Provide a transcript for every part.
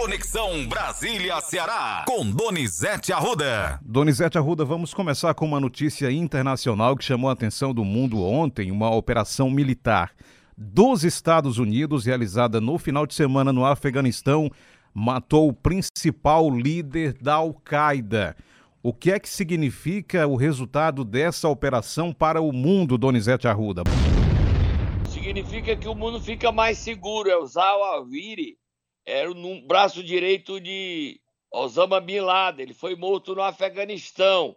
Conexão Brasília-Ceará, com Donizete Arruda. Donizete Arruda, vamos começar com uma notícia internacional que chamou a atenção do mundo ontem, uma operação militar dos Estados Unidos, realizada no final de semana no Afeganistão, matou o principal líder da Al-Qaeda. O que é que significa o resultado dessa operação para o mundo, Donizete Arruda? Significa que o mundo fica mais seguro. É o Zawahiri era o braço direito de Osama Bin Laden. Ele foi morto no Afeganistão.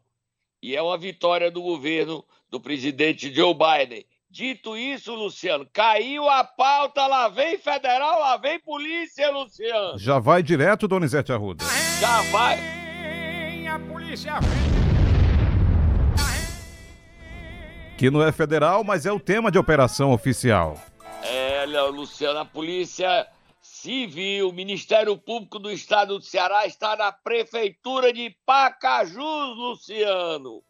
E é uma vitória do governo do presidente Joe Biden. Dito isso, Luciano, caiu a pauta, lá vem federal, lá vem polícia, Luciano. Já vai direto, Donizete Arruda. Já vai. A polícia Que não é federal, mas é o tema de operação oficial. É, Luciano, a polícia civil, Ministério Público do Estado do Ceará está na prefeitura de Pacajus, Luciano.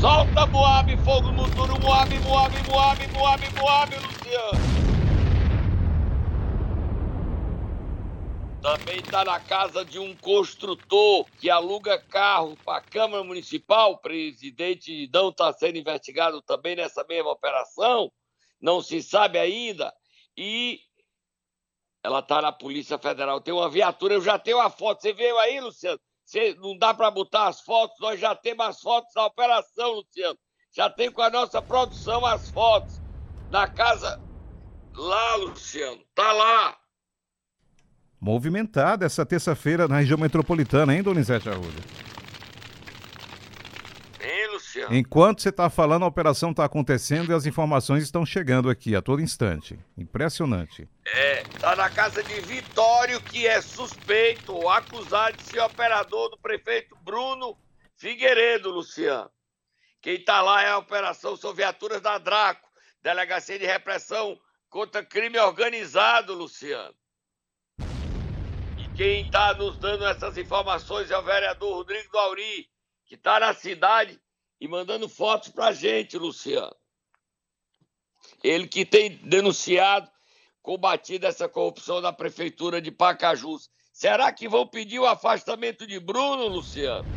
Solta Moab, fogo no turno, Moab, Moab, Moab, Moab, Moab, Luciano. Também está na casa de um construtor que aluga carro para a Câmara Municipal. O presidente não está sendo investigado também nessa mesma operação. Não se sabe ainda. E ela está na Polícia Federal. Tem uma viatura, eu já tenho a foto. Você veio aí, Luciano? Você, não dá para botar as fotos, nós já temos as fotos da operação, Luciano. Já tem com a nossa produção as fotos. Na casa lá, Luciano. Tá lá. Movimentada essa terça-feira na região metropolitana, hein, Donizete Arruda? Enquanto você está falando, a operação está acontecendo e as informações estão chegando aqui a todo instante. Impressionante. É, tá na casa de Vitório, que é suspeito ou acusado de ser operador do prefeito Bruno Figueiredo, Luciano. Quem tá lá é a operação são viaturas da Draco, Delegacia de Repressão contra Crime Organizado, Luciano. E quem está nos dando essas informações é o vereador Rodrigo Dauri, que está na cidade e mandando fotos pra gente, Luciano. Ele que tem denunciado combatido essa corrupção da prefeitura de Pacajus. Será que vão pedir o afastamento de Bruno, Luciano?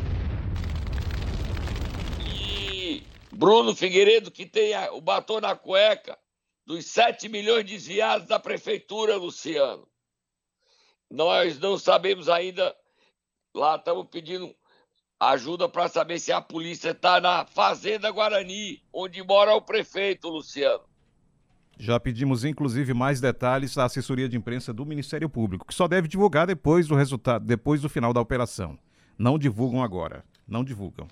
E Bruno Figueiredo, que tem o batom na cueca dos 7 milhões desviados da prefeitura, Luciano. Nós não sabemos ainda, lá estamos pedindo ajuda para saber se a polícia está na Fazenda Guarani, onde mora o prefeito, Luciano. Já pedimos, inclusive, mais detalhes à assessoria de imprensa do Ministério Público, que só deve divulgar depois do resultado, depois do final da operação. Não divulgam agora. Não divulgam.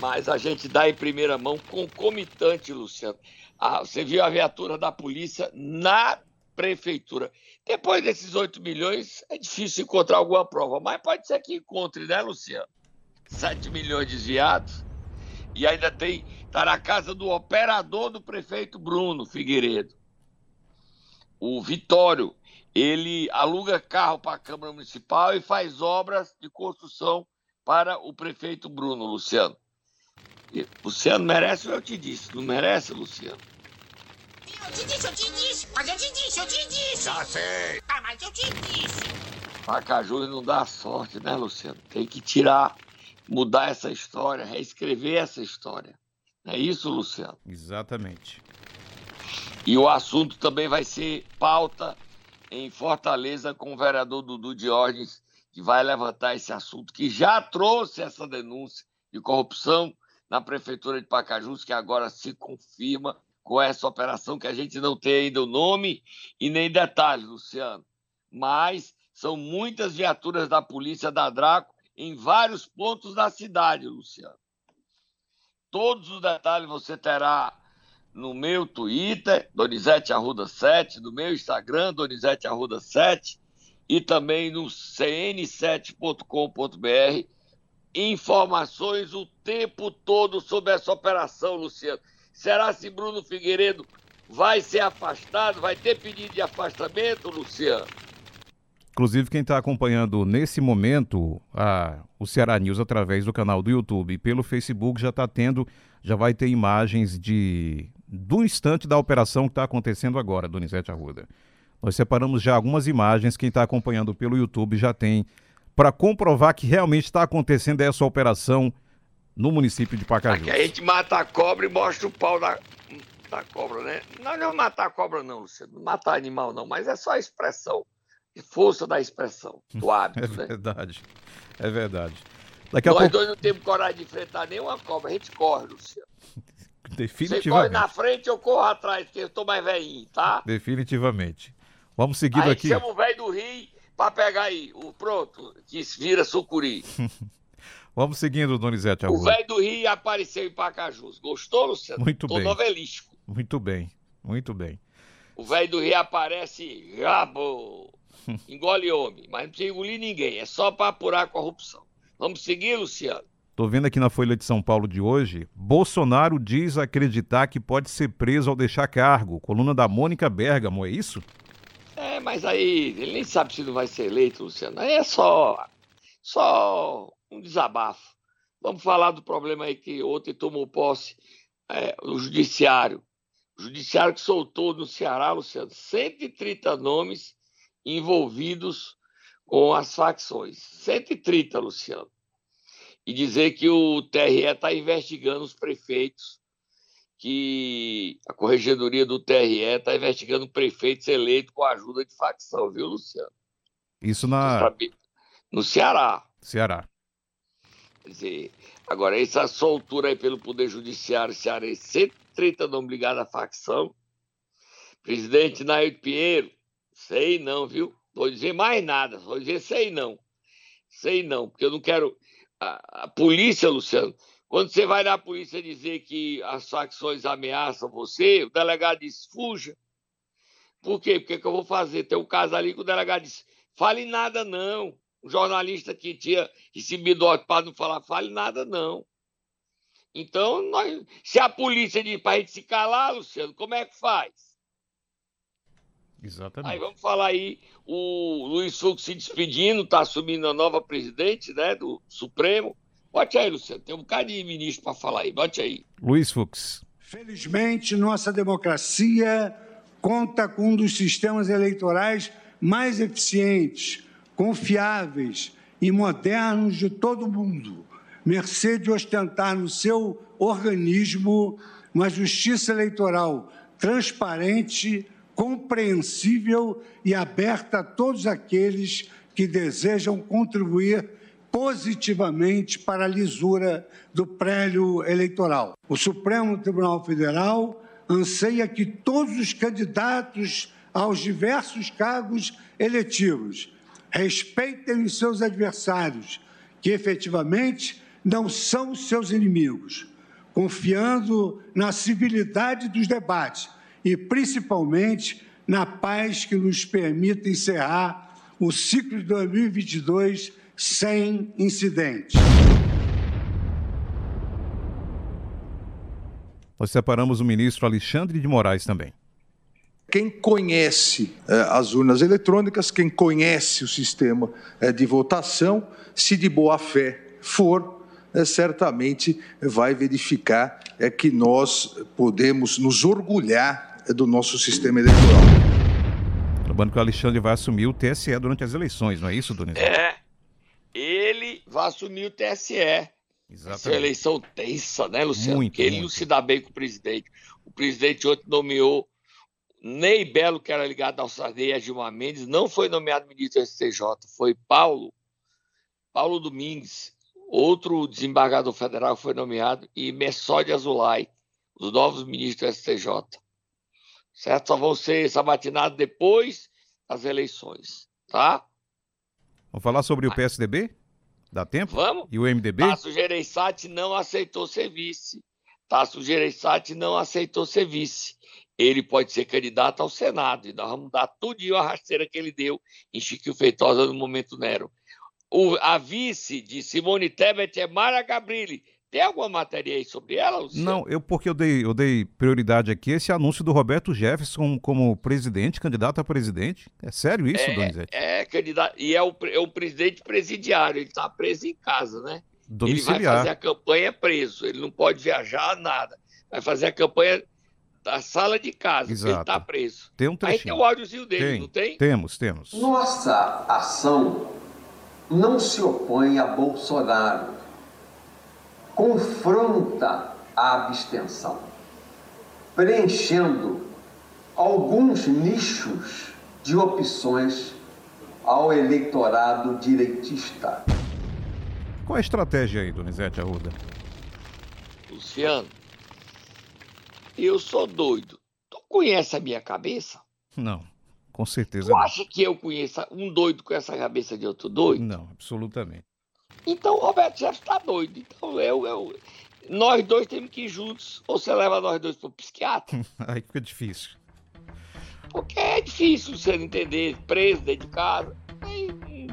Mas a gente dá em primeira mão concomitante, Luciano. Ah, você viu a viatura da polícia na prefeitura. Depois desses 8 milhões, é difícil encontrar alguma prova, mas pode ser que encontre, né, Luciano? 7 milhões desviados. E ainda tem Está na casa do operador do prefeito Bruno Figueiredo. O Vitório, ele aluga carro para a Câmara Municipal e faz obras de construção para o prefeito Bruno, Luciano. Luciano merece eu te disse? Não merece, Luciano? Eu te disse, eu te disse, mas eu te disse, eu te disse. Já sei. Ah, mas eu te disse. Pacajus não dá sorte, né, Luciano? Tem que tirar, mudar essa história, reescrever essa história. É isso, Luciano? Exatamente. E o assunto também vai ser pauta em Fortaleza com o vereador Dudu Diógenes, que vai levantar esse assunto, que já trouxe essa denúncia de corrupção na Prefeitura de Pacajus, que agora se confirma com essa operação que a gente não tem ainda o nome e nem detalhes, Luciano. Mas são muitas viaturas da polícia da Draco em vários pontos da cidade, Luciano. Todos os detalhes você terá no meu Twitter, Donizete Arruda 7, no meu Instagram, Donizete Arruda 7, e também no cn7.com.br. Informações o tempo todo sobre essa operação, Luciano. Será se Bruno Figueiredo vai ser afastado? Vai ter pedido de afastamento, Luciano? Inclusive, quem está acompanhando nesse momento a, o Ceará News através do canal do YouTube e pelo Facebook já está tendo, já vai ter imagens de do instante da operação que está acontecendo agora, Donizete Arruda. Nós separamos já algumas imagens, quem está acompanhando pelo YouTube já tem, para comprovar que realmente está acontecendo essa operação no município de Pacajus. Aqui a gente mata a cobra e mostra o pau da, da cobra, né? Não, não é matar a cobra, não, Luciano. Não matar animal, não, mas é só a expressão. Força da expressão, do hábito, É né? verdade. É verdade. Daqui a Nós pouco. dois não temos coragem de enfrentar nenhuma cobra, a gente corre, Luciano. Você corre Definitivamente. na frente, eu corro atrás, porque eu tô mais velhinho, tá? Definitivamente. Vamos seguindo Aí aqui. chama o velho do Rio pra pegar aí, o pronto, que vira sucuri. Vamos seguindo, Donizete O Arruda. velho do Rio apareceu em Pacajus. Gostou, Luciano? Muito Tô bem. novelístico. Muito bem. Muito bem. O velho do Rio aparece, rabo, engole homem, mas não precisa engolir ninguém, é só pra apurar a corrupção. Vamos seguir, Luciano? Tô vendo aqui na Folha de São Paulo de hoje, Bolsonaro diz acreditar que pode ser preso ao deixar cargo. Coluna da Mônica Bergamo, é isso? É, mas aí ele nem sabe se não vai ser eleito, Luciano. Aí é só, só um desabafo. Vamos falar do problema aí que ontem tomou posse é, o judiciário. O judiciário que soltou no Ceará, Luciano, 130 nomes envolvidos com as facções. 130, Luciano. E dizer que o TRE está investigando os prefeitos, que a corregedoria do TRE está investigando prefeitos eleitos com a ajuda de facção, viu, Luciano? Isso na? No Ceará. Ceará. Quer dizer, agora, essa soltura aí pelo Poder Judiciário cearense, 130 nomes ligados à facção. Presidente Nair Pinheiro, sei não, viu? Vou dizer mais nada, vou dizer sei não. Sei não, porque eu não quero. A, a polícia, Luciano, quando você vai na polícia dizer que as facções ameaçam você, o delegado diz, fuja. Por quê? Porque que eu vou fazer? Tem um caso ali que o delegado diz, fale nada não. Um jornalista que tinha recebido ordem para não falar, fale nada não. Então, nós, se a polícia diz para a gente se calar, Luciano, como é que faz? Aí Exatamente. vamos falar aí, o Luiz Fux se despedindo, está assumindo a nova presidente né, do Supremo. Bote aí, Luciano, tem um bocado de ministro para falar aí, bote aí. Luiz Fux. Felizmente, nossa democracia conta com um dos sistemas eleitorais mais eficientes, confiáveis e modernos de todo o mundo, mercê de ostentar no seu organismo uma justiça eleitoral transparente, compreensível e aberta a todos aqueles que desejam contribuir positivamente para a lisura do prélio eleitoral. O Supremo Tribunal Federal anseia que todos os candidatos aos diversos cargos eletivos respeitem os seus adversários, que efetivamente não são seus inimigos, confiando na civilidade dos debates e, principalmente, na paz que nos permita encerrar o ciclo de 2022 sem incidentes. Nós separamos o ministro Alexandre de Moraes também. Quem conhece eh, as urnas eletrônicas, quem conhece o sistema eh, de votação, se de boa fé for, eh, certamente vai verificar eh, que nós podemos nos orgulhar eh, do nosso sistema eleitoral. Lembrando que o Alexandre vai assumir o TSE durante as eleições, não é isso, Donizete? É, ele vai assumir o TSE. Essa Exatamente. eleição tensa, né, Luciano? Muito, Porque ele não se dá bem com o presidente. O presidente ontem nomeou Ney Belo, que era ligado ao Sarney e a Gilmar Mendes, não foi nomeado ministro do STJ, foi Paulo, Paulo Domingues, outro desembargador federal foi nomeado, e Messode Azulay, os novos ministros do STJ. Certo? Só vão ser sabatinados depois das eleições, tá? Vamos falar sobre o PSDB? Dá tempo? Vamos? E o MDB? Tasso Gereissati não aceitou ser vice. Tasso Gereissati não aceitou ser vice. Ele pode ser candidato ao Senado. E nós vamos dar tudinho a rasteira que ele deu em Chiquinho Feitosa no momento Nero. O- a vice de Simone Tebet é Mara Gabrilli. Tem alguma matéria aí sobre ela, Luciano? Não, eu porque eu dei, eu dei prioridade aqui esse anúncio do Roberto Jefferson como presidente, candidato a presidente. É sério isso, Donizete? É, candidato. E é o, é o presidente presidiário. Ele está preso em casa, né? Ele vai fazer Domiciliar. a campanha preso, ele não pode viajar, nada. Vai fazer a campanha da sala de casa, Exato. ele tá preso. Tem um Aí trechinho. tem o áudiozinho dele, Tem, não tem? Temos, temos. Nossa ação não se opõe a Bolsonaro, confronta a abstenção, preenchendo alguns nichos de opções ao eleitorado direitista. Qual a estratégia aí, Donizete Arruda? Luciano, eu sou doido. Tu conhece a minha cabeça? Não, com certeza Tu não. acha que eu conheço um doido com essa cabeça de outro doido? Não, absolutamente. Então o Roberto Jefferson tá doido. Então eu, eu, nós dois temos que ir juntos. Ou você leva nós dois pro psiquiatra? Aí fica difícil. Porque é difícil você entender, preso dentro de casa.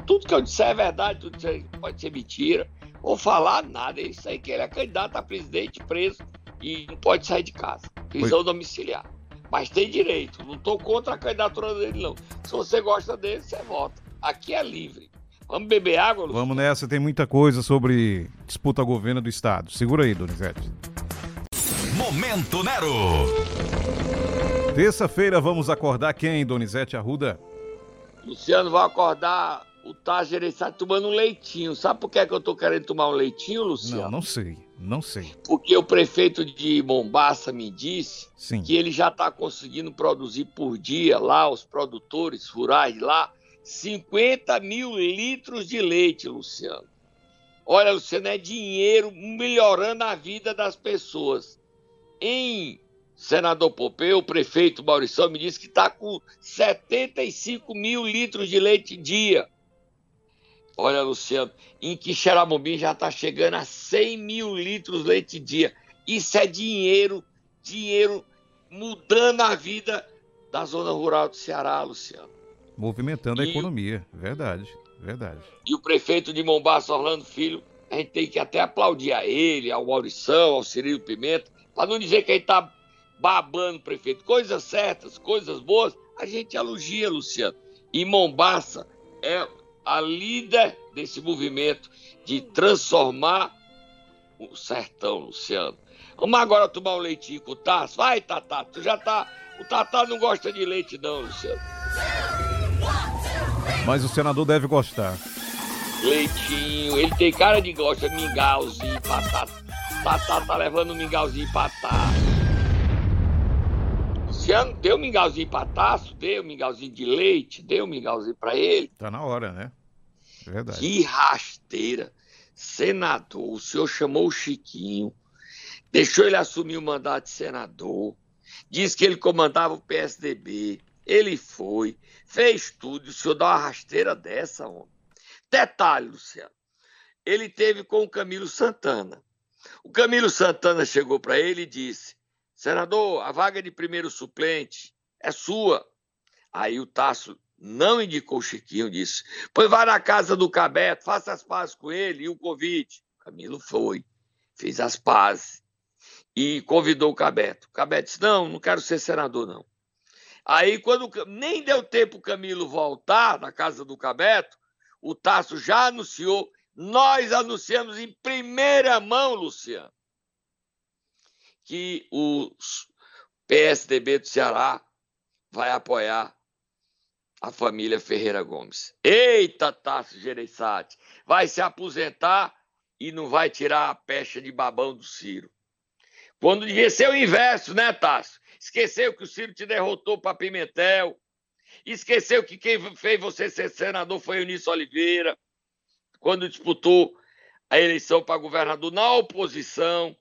Tudo que eu disser é verdade, tudo que pode ser mentira. Ou falar nada. É isso aí que ele é candidato a presidente, preso e não pode sair de casa. Prisão domiciliar. Mas tem direito. Não tô contra a candidatura dele, não. Se você gosta dele, você vota. Aqui é livre. Vamos beber água, Luciano? Vamos nessa, tem muita coisa sobre disputa ao governo do estado. Segura aí, Donizete. Momento Nero. Terça-feira vamos acordar quem, Donizete Arruda? Luciano vai acordar o Taz Gereissati tomando um leitinho. Sabe por que, é que eu tô querendo tomar um leitinho, Luciano? Não, não sei, não sei. Porque o prefeito de Mombaça me disse Sim. que ele já está conseguindo produzir por dia lá, os produtores rurais lá, 50 mil litros de leite, Luciano. Olha, Luciano, é dinheiro melhorando a vida das pessoas. Em Senador Pompeu, o prefeito Maurição me disse que está com 75 mil litros de leite dia. Olha, Luciano, em Quixeramobim já está chegando a 100 mil litros de leite dia. Isso é dinheiro, dinheiro mudando a vida da zona rural do Ceará, Luciano. Movimentando a E- economia, verdade, verdade. E o prefeito de Mombaça, Orlando Filho, a gente tem que até aplaudir a ele, ao Maurição, ao Cirilo Pimenta, para não dizer que ele está babando o prefeito. Coisas certas, coisas boas, a gente elogia, Luciano. E Mombaça é a líder desse movimento de transformar o sertão, Luciano. Vamos agora tomar um leitinho com o Tasso? Vai, Tatá, tu já tá... O Tatá não gosta de leite não, Luciano. Mas o senador deve gostar. Leitinho, ele tem cara de gosta, mingauzinho, batata. Tatá tá levando mingauzinho pra taço. Luciano, deu um mingauzinho pra taço, deu um mingauzinho de leite, deu um mingauzinho pra ele. Tá na hora, né? Verdade. Que rasteira. Senador, o senhor chamou o Chiquinho, deixou ele assumir o mandato de senador, disse que ele comandava o PSDB, ele foi, fez tudo, o senhor dá uma rasteira dessa, homem. Detalhe, Luciano, ele teve com o Camilo Santana. O Camilo Santana chegou para ele e disse: Senador, a vaga de primeiro suplente é sua. Aí o Tasso não indicou o Chiquinho, disse: Pois vai na casa do Cabeto, faça as pazes com ele e o convite. Camilo foi, fez as pazes e convidou o Cabeto. O Cabeto disse: Não, não quero ser senador, não. Aí, quando nem deu tempo o Camilo voltar na casa do Cabeto, o Tasso já anunciou. Nós anunciamos em primeira mão, Luciano, que o PSDB do Ceará vai apoiar a família Ferreira Gomes. Eita, Tasso Gereissati, vai se aposentar e não vai tirar a pecha de babão do Ciro. Quando devia ser o inverso, né, Tasso? Esqueceu que o Ciro te derrotou para Pimentel. Esqueceu que quem fez você ser senador foi Eunício Oliveira, quando disputou a eleição para governador na oposição.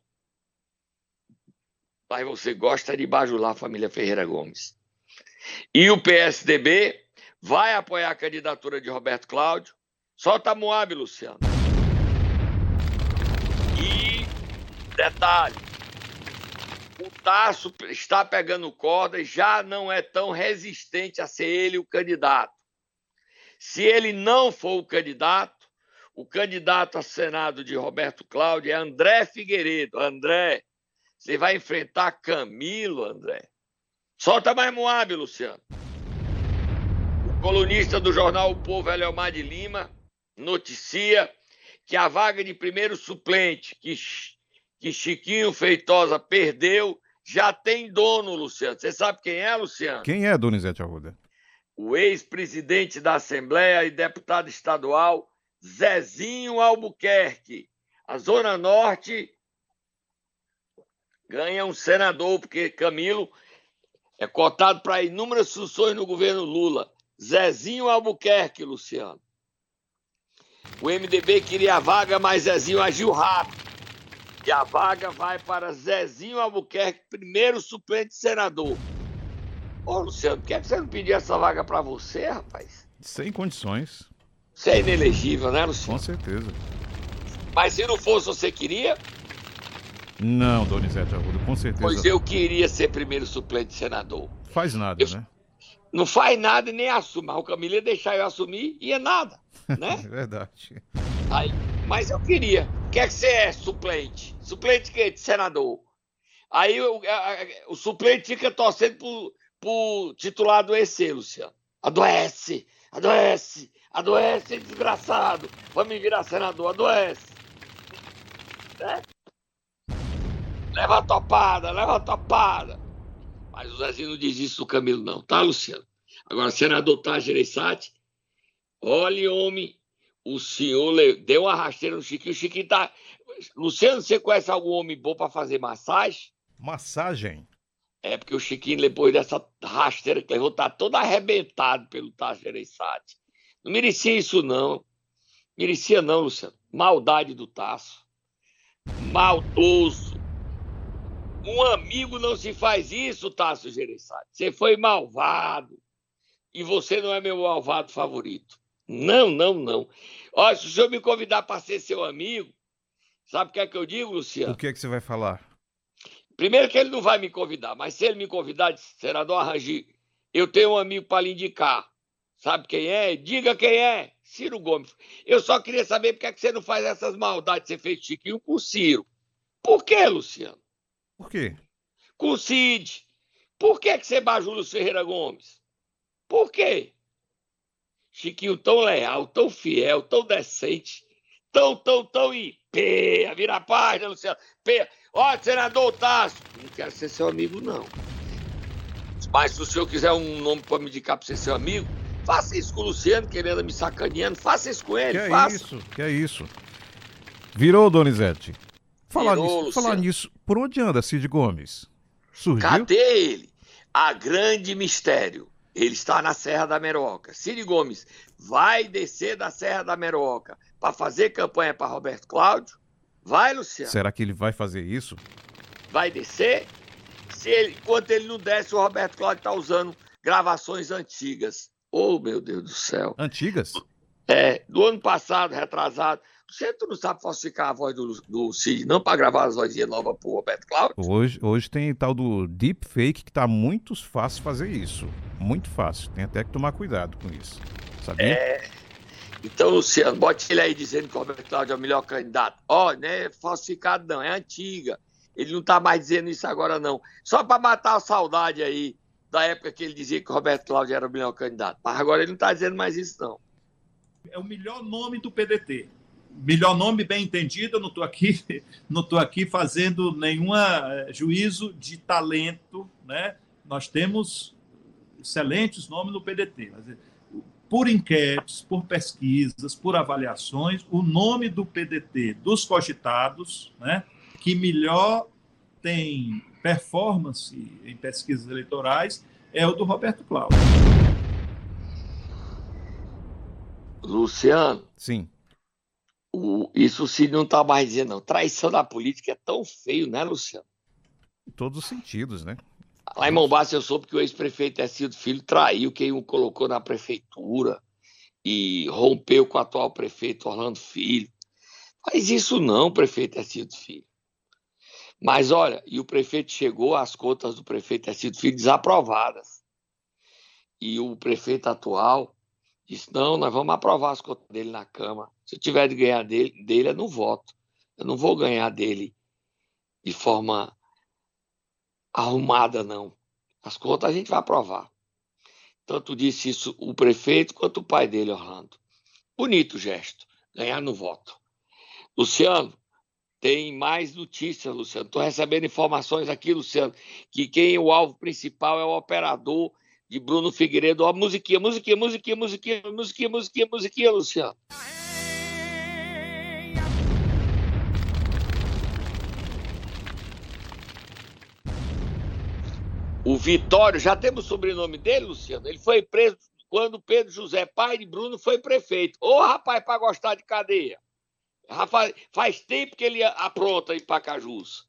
Mas você gosta de bajular a família Ferreira Gomes. E o PSDB vai apoiar a candidatura de Roberto Cláudio. Solta a Moab, Luciano. E detalhe: o Tasso está pegando corda e já não é tão resistente a ser ele o candidato. Se ele não for o candidato, o candidato a Senado de Roberto Cláudio é André Figueiredo. André, você vai enfrentar Camilo, André. Solta mais Moab, Luciano. O colunista do jornal O Povo, Eliomar de Lima, noticia que a vaga de primeiro suplente que, que Chiquinho Feitosa perdeu já tem dono, Luciano. Você sabe quem é, Luciano? Quem é Donizete Arruda? O ex-presidente da Assembleia e deputado estadual Zezinho Albuquerque. A Zona Norte ganha um senador, porque Camilo é cotado para inúmeras funções no governo Lula. Zezinho Albuquerque, Luciano. O MDB queria a vaga, mas Zezinho agiu rápido. E a vaga vai para Zezinho Albuquerque, primeiro suplente senador. Ô, Luciano, por que você não pediu essa vaga para você, rapaz? Sem condições. Você é inelegível, né, Luciano? Com certeza. Mas se não fosse, você queria? Não, Donizete Arruda, com certeza. Pois eu queria ser primeiro suplente senador. Faz nada, Eu- né? Não faz nada e nem assume. Mas o Camilo ia deixar eu assumir e é nada, É né? verdade. Aí, mas eu queria. O que é que você é, suplente? Suplente que de senador. Aí o, a- a- o suplente fica torcendo pro, pro titular adoecer, Luciano. Adoece, adoece, adoece, desgraçado. Vai me virar senador, adoece. Né? Leva a topada, leva a topada. Mas o Zezinho não diz isso do Camilo, não, tá, Luciano? Agora, senador Tá Gereissati, olhe, homem, o senhor deu uma rasteira no Chiquinho. O Chiquinho tá. Luciano, você conhece algum homem bom para fazer massagem? Massagem. É porque o Chiquinho, depois dessa rasteira que levou, tá todo arrebentado pelo Tajereissati. Não merecia isso, não. Merecia, não, Luciano. Maldade do Tasso. Maldoso. Um amigo não se faz isso, Tasso Gereissati. Você foi malvado. E você não é meu malvado favorito. Não, não, não. Olha, se o senhor me convidar para ser seu amigo, sabe o que é que eu digo, Luciano? O que é que você vai falar? Primeiro que ele não vai me convidar, mas se ele me convidar, senador Arrangi, eu tenho um amigo para lhe indicar. Sabe quem é? Diga quem é. Ciro Gomes. Eu só queria saber por que, é que você não faz essas maldades que você fez Chiquinho com o Ciro. Por que, Luciano? Por quê? Com o Cid. Por que, que você bajula o Ferreira Gomes? Por quê? Chiquinho tão leal, tão fiel, tão decente, tão, tão, tão e peia, vira a página, Luciano. Peia. Ó, senador Tasso, não quero ser seu amigo, não. Mas se o senhor quiser um nome para me indicar para ser seu amigo, faça isso com o Luciano, que ele anda me sacaneando. Faça isso com ele, Que é faça. isso? Que é isso? Virou, Donizete. Falar, Virou, nisso, falar nisso, por onde anda Cid Gomes? Surgiu? Cadê ele? A grande mistério. Ele está na Serra da Meroca. Ciro Gomes vai descer da Serra da Meroca para fazer campanha para Roberto Cláudio? Vai, Luciano? Será que ele vai fazer isso? Vai descer? Se ele, enquanto ele não desce, o Roberto Cláudio está usando gravações antigas. Oh, meu Deus do céu. Antigas? É, do ano passado, retrasado. Você tu não sabe falsificar a voz do, do Cid, não, para gravar as vozinhas novas pro Roberto Cláudio? Hoje, hoje tem tal do deepfake que tá muito fácil fazer isso. Muito fácil. Tem até que tomar cuidado com isso. Sabia? É. Então, Luciano, bote ele aí dizendo que o Roberto Cláudio é o melhor candidato. Ó, não é falsificado, não, é antiga. Ele não tá mais dizendo isso agora, não. Só para matar a saudade aí da época que ele dizia que o Roberto Cláudio era o melhor candidato. Mas agora ele não tá dizendo mais isso, não. é o melhor nome do PDT. Melhor nome bem entendido, eu não estou aqui, não estou aqui fazendo nenhum juízo de talento, né? Nós temos excelentes nomes no PDT. mas, Por enquetes, por pesquisas, por avaliações, o nome do PDT dos cogitados, né, que melhor tem performance em pesquisas eleitorais, é o do Roberto Cláudio. Luciano, Sim. O- isso o Cid não tá mais dizendo, não. Traição da política é tão feio, né, Luciano? Em todos os sentidos, né? Lá em Mombasa eu soube que o ex-prefeito Tecido Filho traiu quem o colocou na prefeitura e rompeu com o atual prefeito Orlando Filho. Faz isso não, prefeito Tecido Filho. Mas olha, e o prefeito chegou às contas do prefeito Tecido Filho desaprovadas. E o prefeito atual disse: não, nós vamos aprovar as contas dele na Câmara. Se eu tiver de ganhar dele, dele eu não voto. Eu não vou ganhar dele de forma arrumada, não. As contas a gente vai aprovar. Tanto disse isso o prefeito quanto o pai dele, Orlando. Bonito gesto, ganhar no voto. Luciano, tem mais notícias, Luciano. Estou recebendo informações aqui, Luciano, que quem é o alvo principal é o operador de Bruno Figueiredo. Ó, musiquinha, musiquinha, musiquinha, musiquinha, musiquinha, musiquinha, musiquinha, Luciano. O Vitório, já temos o sobrenome dele, Luciano? Ele foi preso quando Pedro José, pai de Bruno, foi prefeito. Ô, rapaz, para gostar de cadeia. Rapaz, faz tempo que ele apronta em Pacajus.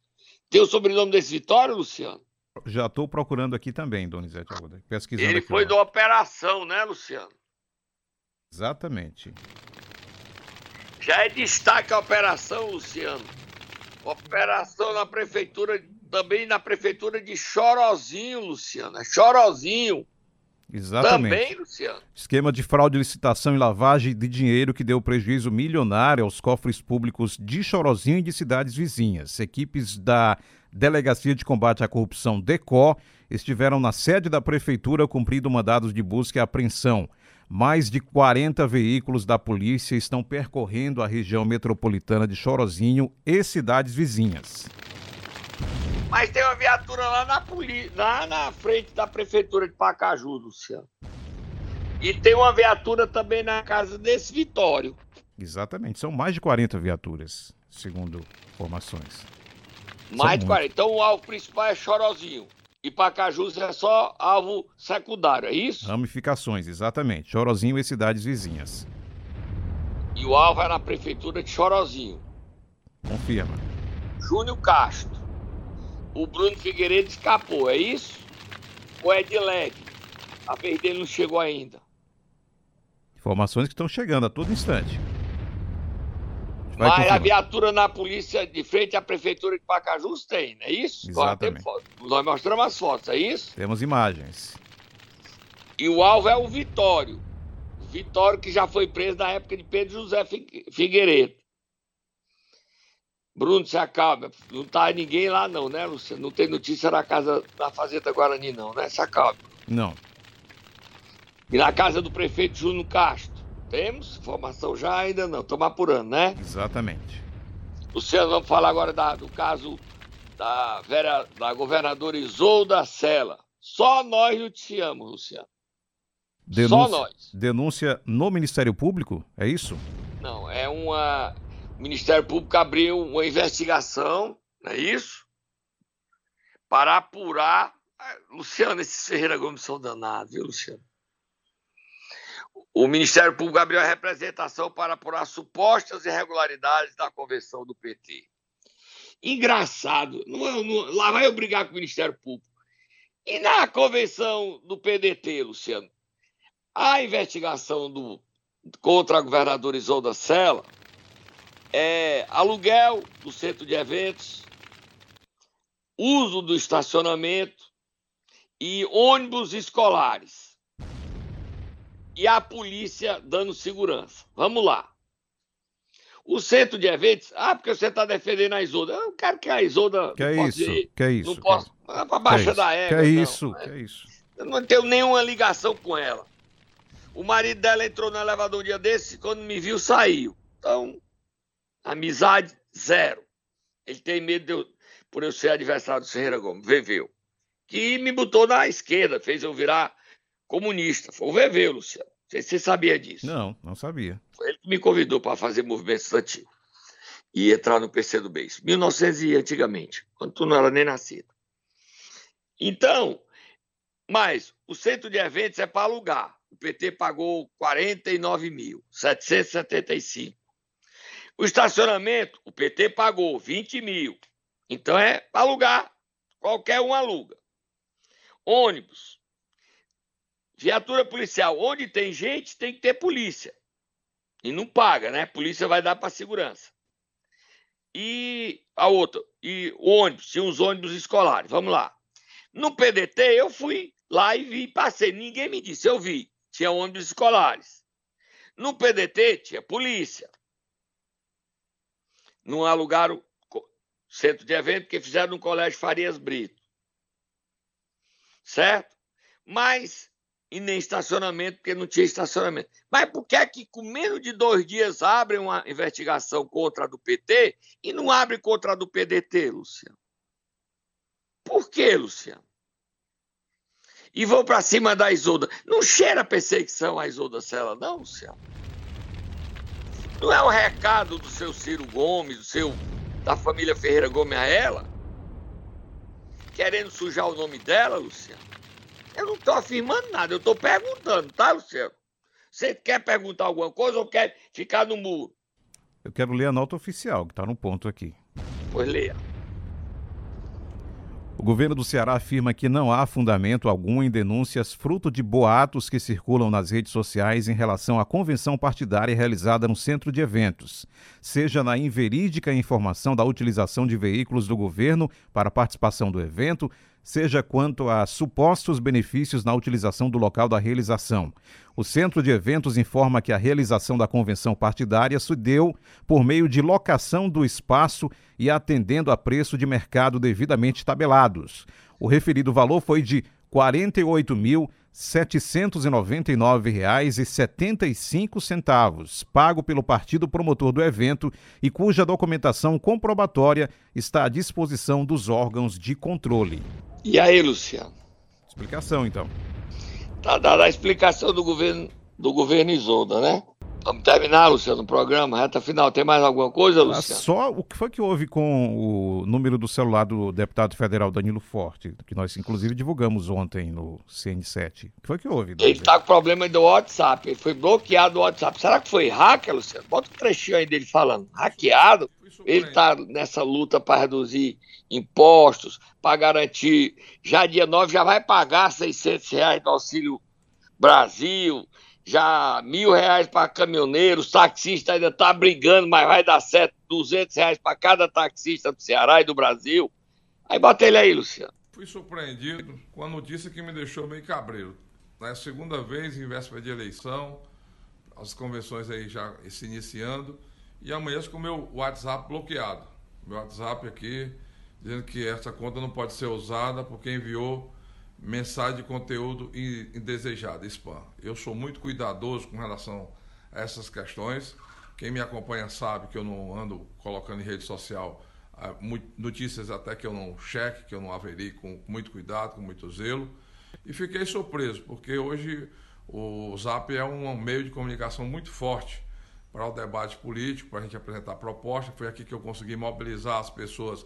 Tem o sobrenome desse Vitório, Luciano? Já estou procurando aqui também, Donizete Arruda. Pesquisando Ele foi da operação, né, Luciano? Exatamente. Já é destaque a operação, Luciano. Operação na prefeitura, também na prefeitura de Chorozinho, Luciano. É Chorozinho. Exatamente. Também, Luciano. Esquema de fraude, licitação e lavagem de dinheiro que deu prejuízo milionário aos cofres públicos de Chorozinho e de cidades vizinhas. Equipes da Delegacia de Combate à Corrupção, DECO, estiveram na sede da prefeitura cumprindo mandados de busca e apreensão. Mais de 40 veículos da polícia estão percorrendo a região metropolitana de Chorozinho e cidades vizinhas. Mas tem uma viatura lá na, poli... lá na frente da prefeitura de Pacaju, Luciano. E tem uma viatura também na casa desse Vitório. Exatamente, são mais de 40 viaturas, segundo informações. Mais de muitos. 40. Então o alvo principal é Chorozinho. E Pacajus é só alvo secundário, é isso? Ramificações, exatamente. Chorozinho e cidades vizinhas. E o alvo é na prefeitura de Chorozinho. Confirma. Júnior Castro. O Bruno Figueiredo escapou, é isso? Ou é de leve? A vez dele não chegou ainda. Informações que estão chegando a todo instante. Vai Mas a viatura na polícia de frente à prefeitura de Pacajus tem, não é isso? Exatamente. Nós mostramos as fotos, é isso? Temos imagens. E o alvo é o Vitório. O Vitório que já foi preso na época de Pedro José Figue- Figueiredo. Bruno, se acalma. Não tá ninguém lá não, né, Luciano? Não tem notícia na casa da Fazenda Guarani não, né? Se acalma. Não. E na casa do prefeito Júnior Castro. Temos? Informação já ainda não. Estamos apurando, né? Exatamente. Luciano, vamos falar agora da- do caso da, vera, da governadora Isolda Sela. Só nós noticiamos, Luciano. Só nós. denúncia no Ministério Público? É isso? Não, é uma. O Ministério Público abriu uma investigação, não é isso? Para apurar. Ah, Luciano, esses Ferreira Gomes são danados, viu, Luciano? O Ministério Público abriu a representação para apurar supostas irregularidades da convenção do PT. Engraçado, não, é- não- lá vai eu brigar com o Ministério Público. E na convenção do PDT, Luciano? A investigação do, contra a governadora Isolda Sela é aluguel do centro de eventos, uso do estacionamento e ônibus escolares. E a polícia dando segurança. Vamos lá. O centro de eventos, ah, porque você está defendendo a Isolda. Eu quero que a Isolda. Que não é isso? ir, Que é isso? Não posso. Ah, para Que é baixa isso? da Que égua. é não. isso? Que é isso? Eu não tenho nenhuma ligação com ela. O marido dela entrou no elevador um dia desse, quando me viu, saiu. Então, amizade zero. Ele tem medo de eu, por eu ser adversário do Ferreira Gomes, Veveu. Que me botou na esquerda, fez eu virar comunista. Foi o Veveu, Luciano. Não sei se você sabia disso. Não, não sabia. Foi ele que me convidou para fazer movimento estudantil. E entrar no PC do Beijo. 1900 e antigamente, quando tu não era nem nascido. Então, mas o centro de eventos é para alugar. O PT pagou 49.775. O estacionamento, o PT pagou 20 mil. Então é para alugar. Qualquer um aluga. Ônibus. Viatura policial. Onde tem gente, tem que ter polícia. E não paga, né? Polícia vai dar para segurança. E a outra, e ônibus, tinha os ônibus escolares. Vamos lá. No PDT, eu fui lá e vi, passei. Ninguém me disse, eu vi. Tinha ônibus escolares. No PDT, tinha polícia. Não alugaram centro de evento, porque fizeram no Colégio Farias Brito. Certo? Mas, e nem estacionamento, porque não tinha estacionamento. Mas por que é que com menos de dois dias abrem uma investigação contra a do PT e não abre contra a do PDT, Luciano? Por que, Luciano? E vão para cima da Isolda. Não cheira perseguição a Isolda Sela, não, Luciano? Não é o recado do seu Ciro Gomes, do seu da família Ferreira Gomes a ela? Querendo sujar o nome dela, Luciano? Eu não estou afirmando nada, eu estou perguntando, tá, Luciano? Você quer perguntar alguma coisa ou quer ficar no muro? Eu quero ler a nota oficial, que está no ponto aqui. Pois leia. O governo do Ceará afirma que não há fundamento algum em denúncias fruto de boatos que circulam nas redes sociais em relação à convenção partidária realizada no centro de eventos, seja na inverídica informação da utilização de veículos do governo para participação do evento, seja quanto a supostos benefícios na utilização do local da realização. O Centro de Eventos informa que a realização da convenção partidária se deu por meio de locação do espaço e atendendo a preço de mercado devidamente tabelados. O referido valor foi de R$ 48.799,75, pago pelo partido promotor do evento e cuja documentação comprobatória está à disposição dos órgãos de controle. E aí, Luciano? Explicação, então. Tá dada a explicação do governo, do governo Isolda, né? Vamos terminar, Luciano, o programa, reta final. Tem mais alguma coisa, Ah, Luciano? Só o que foi que houve com o número do celular do deputado federal Danilo Forte, que nós inclusive divulgamos ontem no CN7. O que foi que houve? Ele Daniel? tá com problema do WhatsApp. Ele foi bloqueado do WhatsApp. Será que foi hacker, Luciano? Bota um trechinho aí dele falando. Hackeado? Ele tá nessa luta para reduzir impostos, para garantir. Já dia 9 já vai pagar 600 reais do Auxílio Brasil, já mil reais para caminhoneiros, taxista ainda tá brigando, mas vai dar certo 200 reais para cada taxista do Ceará e do Brasil. Aí bota ele aí, Luciano. Fui surpreendido com a notícia que me deixou meio cabreiro. É a segunda vez em véspera de eleição, as convenções aí já se iniciando, e amanhã com o meu WhatsApp bloqueado. Meu WhatsApp aqui, dizendo que essa conta não pode ser usada porque enviou mensagem de conteúdo in- indesejado, spam. Eu sou muito cuidadoso com relação a essas questões. Quem me acompanha sabe que eu não ando colocando em rede social ah, notícias até que eu não cheque, que eu não averi com muito cuidado, com muito zelo. E fiquei surpreso, porque hoje o Zap é um meio de comunicação muito forte para o debate político, para a gente apresentar propostas. Foi aqui que eu consegui mobilizar as pessoas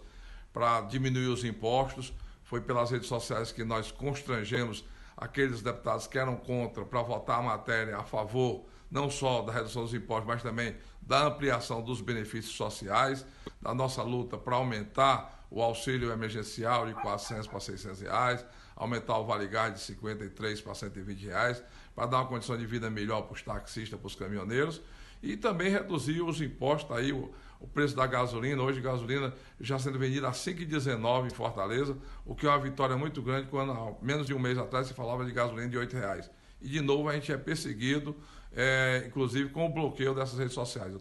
para diminuir os impostos. Foi pelas redes sociais que nós constrangemos aqueles deputados que eram contra para votar a matéria a favor não só da redução dos impostos, mas também da ampliação dos benefícios sociais, da nossa luta para aumentar o auxílio emergencial de 400 para 600 reais, aumentar o Vale Gás de 53 para 120 reais, para dar uma condição de vida melhor para os taxistas, para os caminhoneiros, e também reduzir os impostos, aí o, o preço da gasolina, hoje gasolina já sendo vendida a 5,19 em Fortaleza, o que é uma vitória muito grande, quando há menos de um mês atrás se falava de gasolina de 8 reais. E de novo a gente é perseguido, é, inclusive com o bloqueio dessas redes sociais.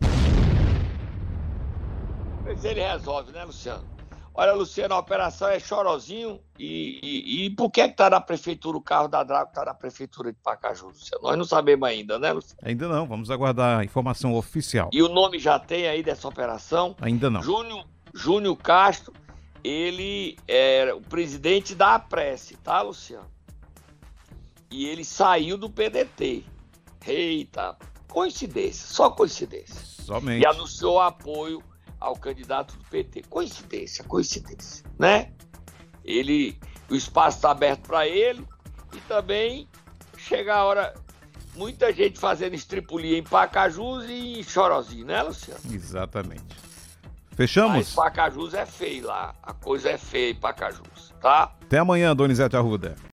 Mas ele resolve, né, Luciano? Olha, Luciano, a operação é chorozinho. E, e, e por que que tá na prefeitura o carro da Draco, tá na prefeitura de Pacaju, Luciano? Nós não sabemos ainda, né, Luciano? Ainda não, vamos aguardar a informação oficial. E o nome já tem aí dessa operação? Ainda não. Júnior, Júnior Castro, ele era o presidente da Apresse, tá, Luciano? E ele saiu do PDT. Eita, coincidência, só coincidência. Somente. E anunciou apoio ao candidato do PT. Coincidência, coincidência, né? Ele, o espaço está aberto para ele e também chega a hora, muita gente fazendo estripulia em Pacajus e em Chorozinho, né, Luciano? Exatamente. Mas Fechamos? Pacajus é feio lá, a coisa é feia em Pacajus, tá? Até amanhã, Donizete Arruda.